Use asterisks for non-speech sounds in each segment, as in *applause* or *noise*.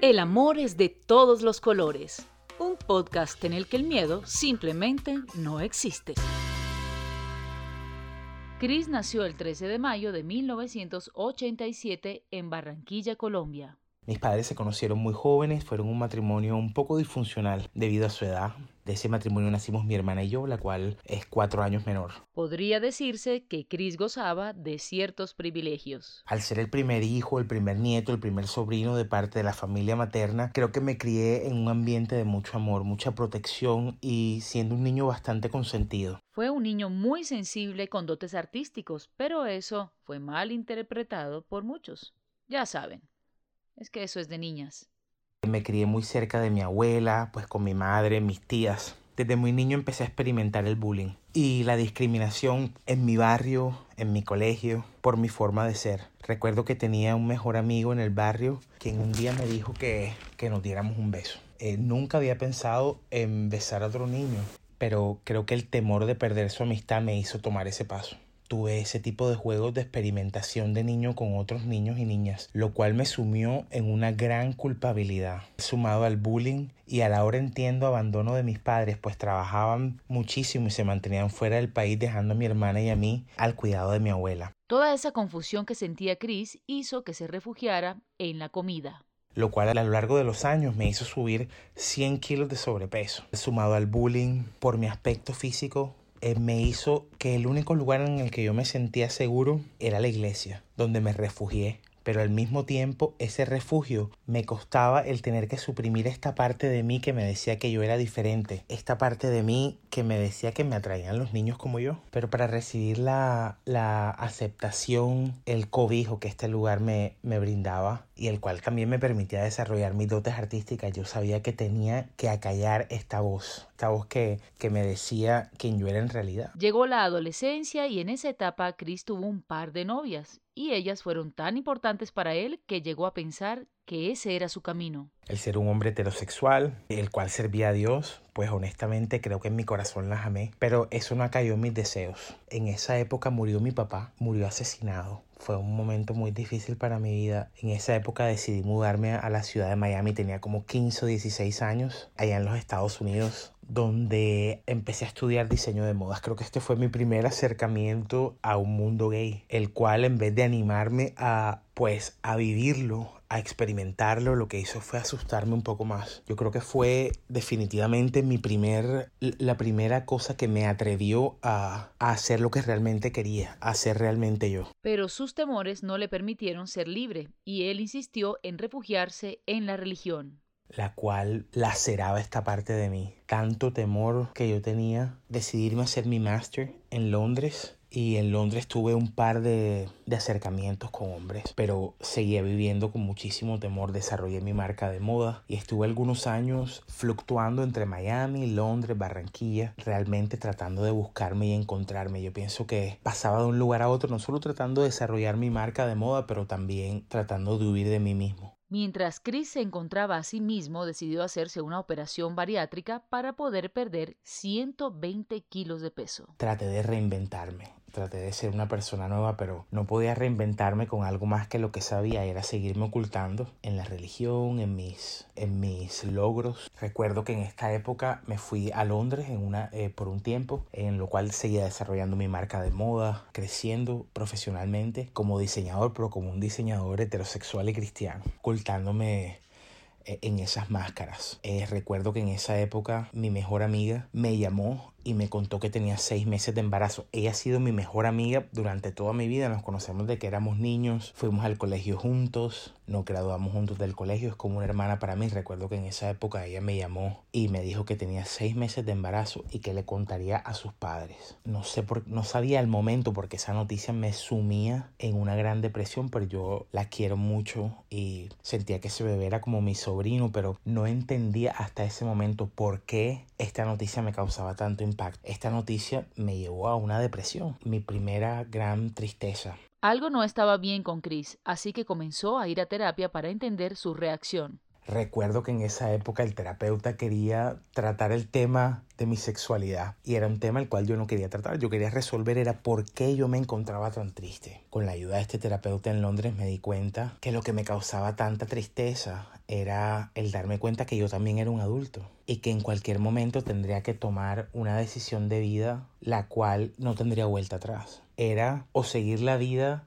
El amor es de todos los colores. Un podcast en el que el miedo simplemente no existe. Chris nació el 13 de mayo de 1987 en Barranquilla, Colombia. Mis padres se conocieron muy jóvenes, fueron un matrimonio un poco disfuncional debido a su edad. De ese matrimonio nacimos mi hermana y yo, la cual es cuatro años menor. Podría decirse que Chris gozaba de ciertos privilegios. Al ser el primer hijo, el primer nieto, el primer sobrino de parte de la familia materna, creo que me crié en un ambiente de mucho amor, mucha protección y siendo un niño bastante consentido. Fue un niño muy sensible con dotes artísticos, pero eso fue mal interpretado por muchos. Ya saben, es que eso es de niñas. Me crié muy cerca de mi abuela, pues con mi madre, mis tías. Desde muy niño empecé a experimentar el bullying y la discriminación en mi barrio, en mi colegio, por mi forma de ser. Recuerdo que tenía un mejor amigo en el barrio quien un día me dijo que, que nos diéramos un beso. Eh, nunca había pensado en besar a otro niño, pero creo que el temor de perder su amistad me hizo tomar ese paso tuve ese tipo de juegos de experimentación de niño con otros niños y niñas, lo cual me sumió en una gran culpabilidad, sumado al bullying y a la hora entiendo abandono de mis padres, pues trabajaban muchísimo y se mantenían fuera del país dejando a mi hermana y a mí al cuidado de mi abuela. Toda esa confusión que sentía Chris hizo que se refugiara en la comida. Lo cual a lo largo de los años me hizo subir 100 kilos de sobrepeso, sumado al bullying por mi aspecto físico, eh, me hizo que el único lugar en el que yo me sentía seguro era la iglesia, donde me refugié pero al mismo tiempo ese refugio me costaba el tener que suprimir esta parte de mí que me decía que yo era diferente, esta parte de mí que me decía que me atraían los niños como yo, pero para recibir la, la aceptación, el cobijo que este lugar me, me brindaba y el cual también me permitía desarrollar mis dotes artísticas, yo sabía que tenía que acallar esta voz, esta voz que, que me decía quién yo era en realidad. Llegó la adolescencia y en esa etapa Chris tuvo un par de novias y ellas fueron tan importantes para él que llegó a pensar que ese era su camino. El ser un hombre heterosexual, el cual servía a Dios, pues honestamente creo que en mi corazón las amé, pero eso no en mis deseos. En esa época murió mi papá, murió asesinado. Fue un momento muy difícil para mi vida. En esa época decidí mudarme a la ciudad de Miami, tenía como 15 o 16 años, allá en los Estados Unidos donde empecé a estudiar diseño de modas. Creo que este fue mi primer acercamiento a un mundo gay, el cual en vez de animarme a pues a vivirlo, a experimentarlo, lo que hizo fue asustarme un poco más. Yo creo que fue definitivamente mi primer, la primera cosa que me atrevió a, a hacer lo que realmente quería, a ser realmente yo. Pero sus temores no le permitieron ser libre y él insistió en refugiarse en la religión la cual laceraba esta parte de mí. Tanto temor que yo tenía, decidirme a hacer mi máster en Londres y en Londres tuve un par de, de, acercamientos con hombres, pero seguía viviendo con muchísimo temor. Desarrollé mi marca de moda y estuve algunos años fluctuando entre Miami, Londres, Barranquilla, realmente tratando de buscarme y encontrarme. Yo pienso que pasaba de un lugar a otro, no solo tratando de desarrollar mi marca de moda, pero también tratando de huir de mí mismo. Mientras Chris se encontraba a sí mismo, decidió hacerse una operación bariátrica para poder perder 120 kilos de peso. Traté de reinventarme traté de ser una persona nueva, pero no podía reinventarme con algo más que lo que sabía, era seguirme ocultando en la religión, en mis, en mis logros. Recuerdo que en esta época me fui a Londres en una, eh, por un tiempo, en lo cual seguía desarrollando mi marca de moda, creciendo profesionalmente como diseñador, pero como un diseñador heterosexual y cristiano, ocultándome en esas máscaras. Eh, recuerdo que en esa época mi mejor amiga me llamó y me contó que tenía seis meses de embarazo. Ella ha sido mi mejor amiga durante toda mi vida. Nos conocemos de que éramos niños, fuimos al colegio juntos, nos graduamos juntos del colegio. Es como una hermana para mí. Recuerdo que en esa época ella me llamó y me dijo que tenía seis meses de embarazo y que le contaría a sus padres. No sé por, no sabía el momento porque esa noticia me sumía en una gran depresión, pero yo la quiero mucho y sentía que ese bebé era como mi sobrino, pero no entendía hasta ese momento por qué esta noticia me causaba tanto impacto esta noticia me llevó a una depresión, mi primera gran tristeza. Algo no estaba bien con Chris, así que comenzó a ir a terapia para entender su reacción. Recuerdo que en esa época el terapeuta quería tratar el tema de mi sexualidad y era un tema el cual yo no quería tratar, yo quería resolver era por qué yo me encontraba tan triste. Con la ayuda de este terapeuta en Londres me di cuenta que lo que me causaba tanta tristeza era el darme cuenta que yo también era un adulto y que en cualquier momento tendría que tomar una decisión de vida la cual no tendría vuelta atrás. Era o seguir la vida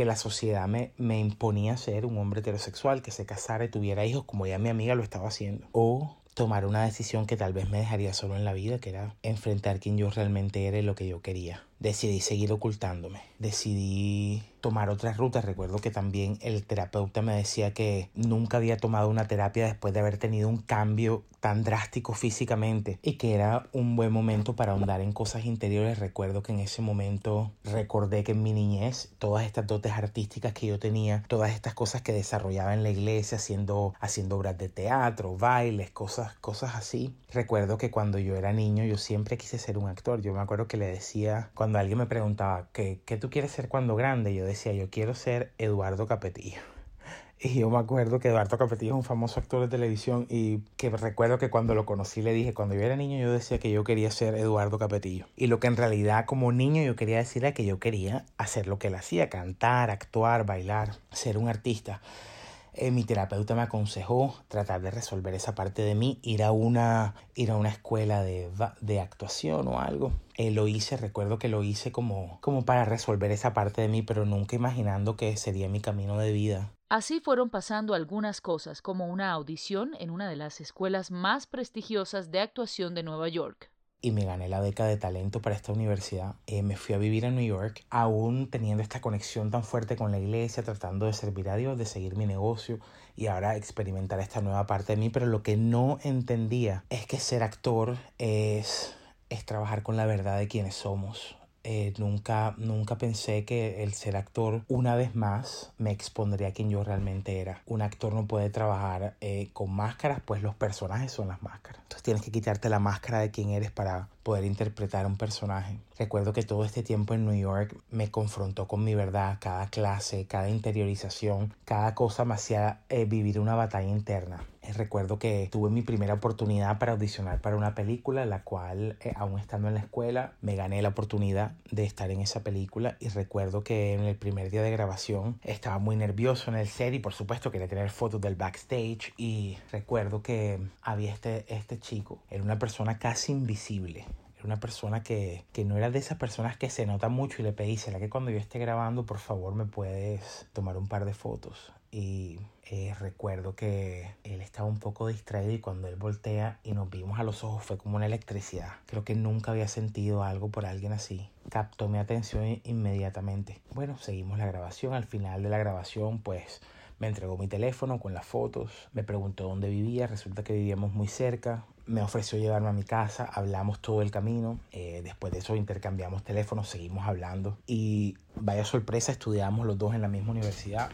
que la sociedad me, me imponía ser un hombre heterosexual, que se casara y tuviera hijos como ya mi amiga lo estaba haciendo. O tomar una decisión que tal vez me dejaría solo en la vida, que era enfrentar quién yo realmente era y lo que yo quería. Decidí seguir ocultándome. Decidí tomar otras rutas. Recuerdo que también el terapeuta me decía que nunca había tomado una terapia después de haber tenido un cambio tan drástico físicamente y que era un buen momento para ahondar en cosas interiores. Recuerdo que en ese momento recordé que en mi niñez todas estas dotes artísticas que yo tenía, todas estas cosas que desarrollaba en la iglesia haciendo, haciendo obras de teatro, bailes, cosas, cosas así. Recuerdo que cuando yo era niño yo siempre quise ser un actor. Yo me acuerdo que le decía, cuando alguien me preguntaba, ¿qué, qué tú quieres ser cuando grande? Yo decía, yo quiero ser Eduardo Capetillo. *laughs* Y yo me acuerdo que Eduardo Capetillo es un famoso actor de televisión y que recuerdo que cuando lo conocí le dije, cuando yo era niño yo decía que yo quería ser Eduardo Capetillo. Y lo que en realidad como niño yo quería decir era que yo quería hacer lo que él hacía, cantar, actuar, bailar, ser un artista. Eh, mi terapeuta me aconsejó tratar de resolver esa parte de mí, ir a una, ir a una escuela de, de actuación o algo. Eh, lo hice, recuerdo que lo hice como, como para resolver esa parte de mí, pero nunca imaginando que sería mi camino de vida. Así fueron pasando algunas cosas, como una audición en una de las escuelas más prestigiosas de actuación de Nueva York y me gané la beca de talento para esta universidad. Eh, me fui a vivir a New York, aún teniendo esta conexión tan fuerte con la iglesia, tratando de servir a Dios, de seguir mi negocio y ahora experimentar esta nueva parte de mí. Pero lo que no entendía es que ser actor es, es trabajar con la verdad de quienes somos. Eh, nunca, nunca pensé que el ser actor una vez más me expondría a quien yo realmente era. Un actor no puede trabajar eh, con máscaras, pues los personajes son las máscaras. Entonces tienes que quitarte la máscara de quién eres para poder interpretar un personaje. Recuerdo que todo este tiempo en New York me confrontó con mi verdad, cada clase, cada interiorización, cada cosa me hacía eh, vivir una batalla interna. Eh, recuerdo que tuve mi primera oportunidad para audicionar para una película, la cual, eh, aún estando en la escuela, me gané la oportunidad de estar en esa película. Y recuerdo que en el primer día de grabación estaba muy nervioso en el set y por supuesto quería tener fotos del backstage. Y recuerdo que había este, este chico, era una persona casi invisible. Era una persona que, que, no era de esas personas que se nota mucho y le pedí, ¿será que cuando yo esté grabando, por favor, me puedes tomar un par de fotos? Y eh, recuerdo que él estaba un poco distraído y cuando él voltea y nos vimos a los ojos fue como una electricidad. Creo que nunca había sentido algo por alguien así. Captó mi atención inmediatamente. Bueno, seguimos la grabación. Al final de la grabación, pues me entregó mi teléfono con las fotos, me preguntó dónde vivía, resulta que vivíamos muy cerca, me ofreció llevarme a mi casa, hablamos todo el camino, eh, después de eso intercambiamos teléfonos, seguimos hablando y vaya sorpresa, estudiamos los dos en la misma universidad.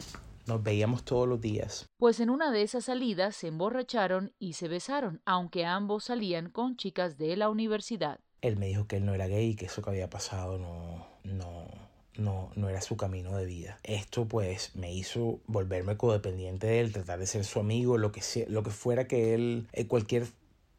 Nos veíamos todos los días. Pues en una de esas salidas se emborracharon y se besaron, aunque ambos salían con chicas de la universidad. Él me dijo que él no era gay y que eso que había pasado no, no, no, no era su camino de vida. Esto pues me hizo volverme codependiente de él, tratar de ser su amigo, lo que, sea, lo que fuera que él, eh, cualquier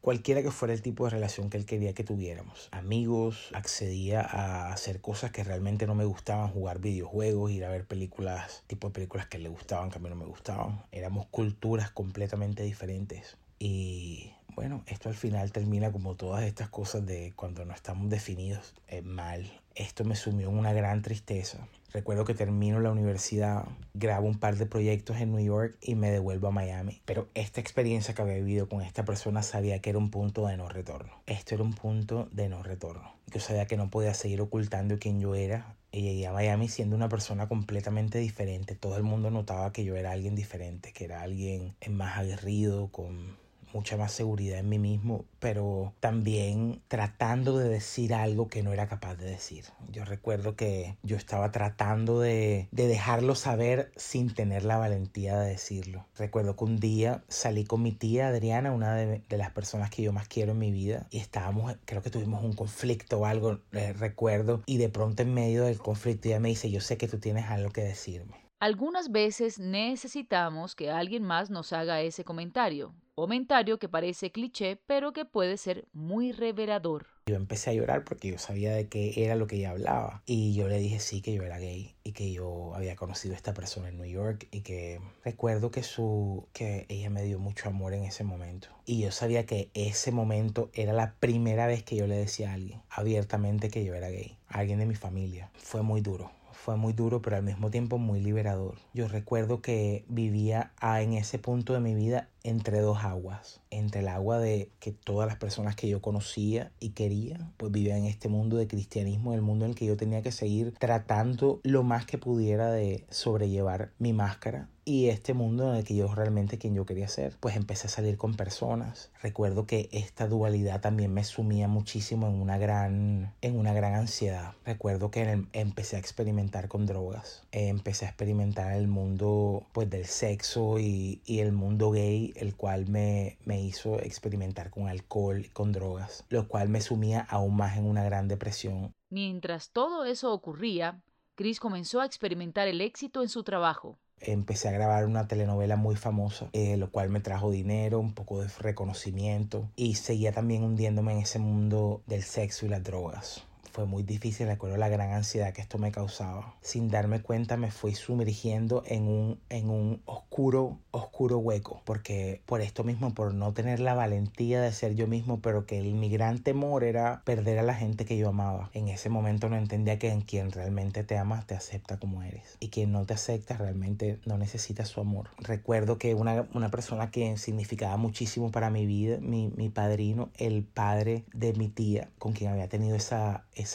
cualquiera que fuera el tipo de relación que él quería que tuviéramos. Amigos, accedía a hacer cosas que realmente no me gustaban, jugar videojuegos, ir a ver películas, tipo de películas que le gustaban, que a mí no me gustaban. Éramos culturas completamente diferentes. Y bueno, esto al final termina como todas estas cosas de cuando no estamos definidos eh, mal. Esto me sumió en una gran tristeza. Recuerdo que termino la universidad, grabo un par de proyectos en New York y me devuelvo a Miami. Pero esta experiencia que había vivido con esta persona sabía que era un punto de no retorno. Esto era un punto de no retorno. Yo sabía que no podía seguir ocultando quién yo era. Y llegué a Miami siendo una persona completamente diferente. Todo el mundo notaba que yo era alguien diferente, que era alguien más aguerrido, con mucha más seguridad en mí mismo, pero también tratando de decir algo que no era capaz de decir. Yo recuerdo que yo estaba tratando de, de dejarlo saber sin tener la valentía de decirlo. Recuerdo que un día salí con mi tía Adriana, una de, de las personas que yo más quiero en mi vida, y estábamos, creo que tuvimos un conflicto o algo, eh, recuerdo, y de pronto en medio del conflicto ella me dice, yo sé que tú tienes algo que decirme. Algunas veces necesitamos que alguien más nos haga ese comentario, comentario que parece cliché, pero que puede ser muy revelador. Yo empecé a llorar porque yo sabía de qué era lo que ella hablaba. Y yo le dije sí que yo era gay y que yo había conocido a esta persona en New York y que recuerdo que su que ella me dio mucho amor en ese momento. Y yo sabía que ese momento era la primera vez que yo le decía a alguien abiertamente que yo era gay, alguien de mi familia. Fue muy duro fue muy duro, pero al mismo tiempo muy liberador. Yo recuerdo que vivía en ese punto de mi vida entre dos aguas, entre el agua de que todas las personas que yo conocía y quería, pues vivían en este mundo de cristianismo, el mundo en el que yo tenía que seguir tratando lo más que pudiera de sobrellevar mi máscara y este mundo en el que yo realmente quien yo quería ser. Pues empecé a salir con personas. Recuerdo que esta dualidad también me sumía muchísimo en una gran, en una gran ansiedad. Recuerdo que empecé a experimentar con drogas. empecé a experimentar el mundo pues del sexo y, y el mundo gay el cual me, me hizo experimentar con alcohol y con drogas, lo cual me sumía aún más en una gran depresión. Mientras todo eso ocurría, Chris comenzó a experimentar el éxito en su trabajo. Empecé a grabar una telenovela muy famosa, eh, lo cual me trajo dinero, un poco de reconocimiento y seguía también hundiéndome en ese mundo del sexo y las drogas fue muy difícil, recuerdo la gran ansiedad que esto me causaba. Sin darme cuenta me fui sumergiendo en un, en un oscuro, oscuro hueco, porque por esto mismo, por no tener la valentía de ser yo mismo, pero que el, mi gran temor era perder a la gente que yo amaba. En ese momento no entendía que en quien realmente te amas te acepta como eres y quien no te acepta realmente no necesita su amor. Recuerdo que una, una persona que significaba muchísimo para mi vida, mi, mi padrino, el padre de mi tía, con quien había tenido esa esa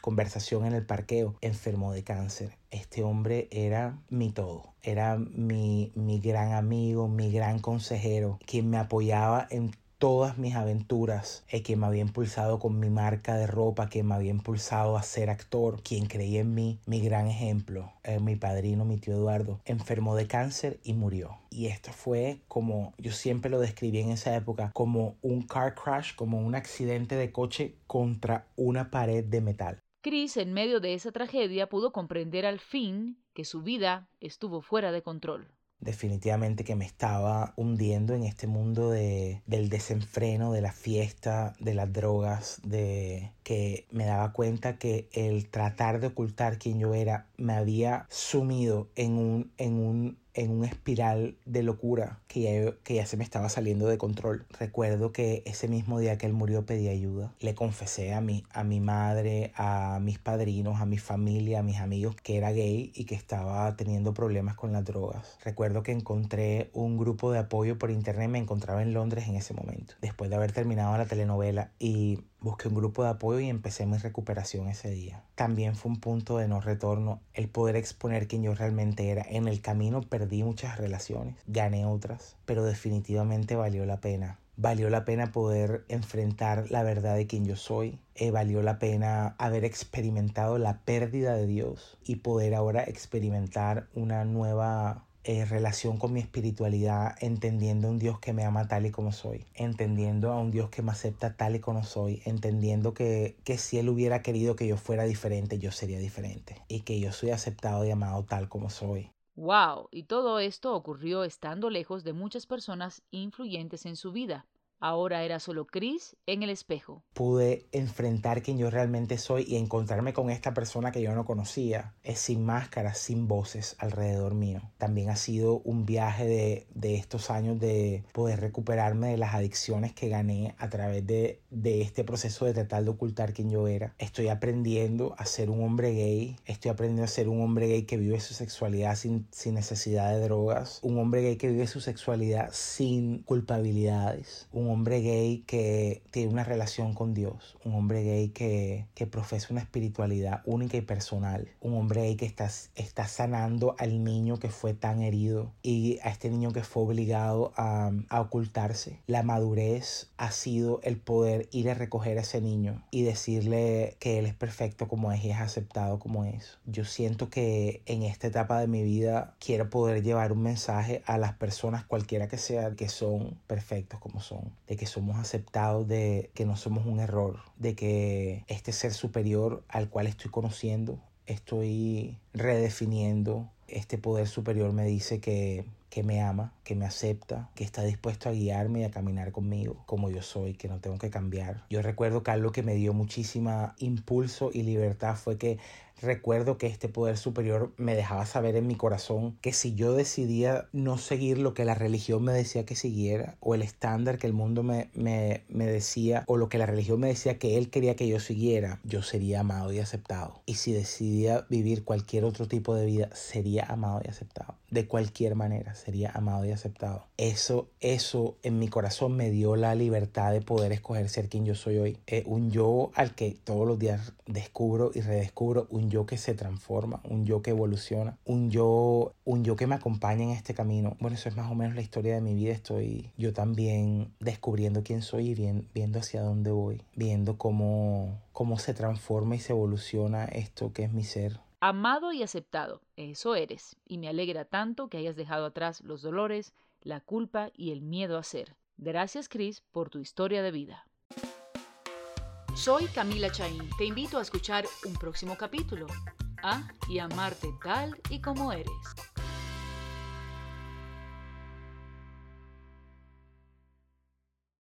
conversación en el parqueo, enfermo de cáncer. Este hombre era mi todo, era mi, mi gran amigo, mi gran consejero, quien me apoyaba en todas mis aventuras, el que me había impulsado con mi marca de ropa, que me había impulsado a ser actor, quien creía en mí, mi gran ejemplo, eh, mi padrino, mi tío Eduardo, enfermó de cáncer y murió. Y esto fue como, yo siempre lo describí en esa época, como un car crash, como un accidente de coche contra una pared de metal. Chris, en medio de esa tragedia, pudo comprender al fin que su vida estuvo fuera de control definitivamente que me estaba hundiendo en este mundo de, del desenfreno, de la fiesta, de las drogas, de que me daba cuenta que el tratar de ocultar quién yo era me había sumido en un, en un en un espiral de locura que ya, que ya se me estaba saliendo de control. Recuerdo que ese mismo día que él murió pedí ayuda. Le confesé a mi, a mi madre, a mis padrinos, a mi familia, a mis amigos que era gay y que estaba teniendo problemas con las drogas. Recuerdo que encontré un grupo de apoyo por internet, me encontraba en Londres en ese momento, después de haber terminado la telenovela y Busqué un grupo de apoyo y empecé mi recuperación ese día. También fue un punto de no retorno el poder exponer quién yo realmente era. En el camino perdí muchas relaciones, gané otras, pero definitivamente valió la pena. Valió la pena poder enfrentar la verdad de quién yo soy. Eh, valió la pena haber experimentado la pérdida de Dios y poder ahora experimentar una nueva eh, relación con mi espiritualidad, entendiendo a un Dios que me ama tal y como soy, entendiendo a un Dios que me acepta tal y como soy, entendiendo que, que si Él hubiera querido que yo fuera diferente, yo sería diferente y que yo soy aceptado y amado tal como soy. ¡Wow! Y todo esto ocurrió estando lejos de muchas personas influyentes en su vida. Ahora era solo Chris en el espejo. Pude enfrentar quien yo realmente soy y encontrarme con esta persona que yo no conocía. Es sin máscaras, sin voces alrededor mío. También ha sido un viaje de, de estos años de poder recuperarme de las adicciones que gané a través de, de este proceso de tratar de ocultar quién yo era. Estoy aprendiendo a ser un hombre gay. Estoy aprendiendo a ser un hombre gay que vive su sexualidad sin, sin necesidad de drogas. Un hombre gay que vive su sexualidad sin culpabilidades. Un hombre gay que tiene una relación con Dios, un hombre gay que, que profesa una espiritualidad única y personal, un hombre gay que está, está sanando al niño que fue tan herido y a este niño que fue obligado a, a ocultarse. La madurez ha sido el poder ir a recoger a ese niño y decirle que él es perfecto como es y es aceptado como es. Yo siento que en esta etapa de mi vida quiero poder llevar un mensaje a las personas cualquiera que sea que son perfectos como son de que somos aceptados, de que no somos un error, de que este ser superior al cual estoy conociendo, estoy redefiniendo este poder superior me dice que que me ama, que me acepta, que está dispuesto a guiarme y a caminar conmigo como yo soy, que no tengo que cambiar. Yo recuerdo que algo que me dio muchísima impulso y libertad fue que recuerdo que este poder superior me dejaba saber en mi corazón que si yo decidía no seguir lo que la religión me decía que siguiera o el estándar que el mundo me, me, me decía o lo que la religión me decía que él quería que yo siguiera, yo sería amado y aceptado. Y si decidía vivir cualquier otro tipo de vida, sería amado y aceptado. De cualquier manera, sería amado y aceptado. Eso, eso en mi corazón me dio la libertad de poder escoger ser quien yo soy hoy. Eh, un yo al que todos los días descubro y redescubro, un yo que se transforma, un yo que evoluciona, un yo, un yo que me acompaña en este camino. Bueno, eso es más o menos la historia de mi vida. Estoy yo también descubriendo quién soy y viendo hacia dónde voy, viendo cómo, cómo se transforma y se evoluciona esto que es mi ser amado y aceptado. Eso eres, y me alegra tanto que hayas dejado atrás los dolores, la culpa y el miedo a ser. Gracias, Chris, por tu historia de vida. Soy Camila Chaín. Te invito a escuchar un próximo capítulo. A y amarte tal y como eres.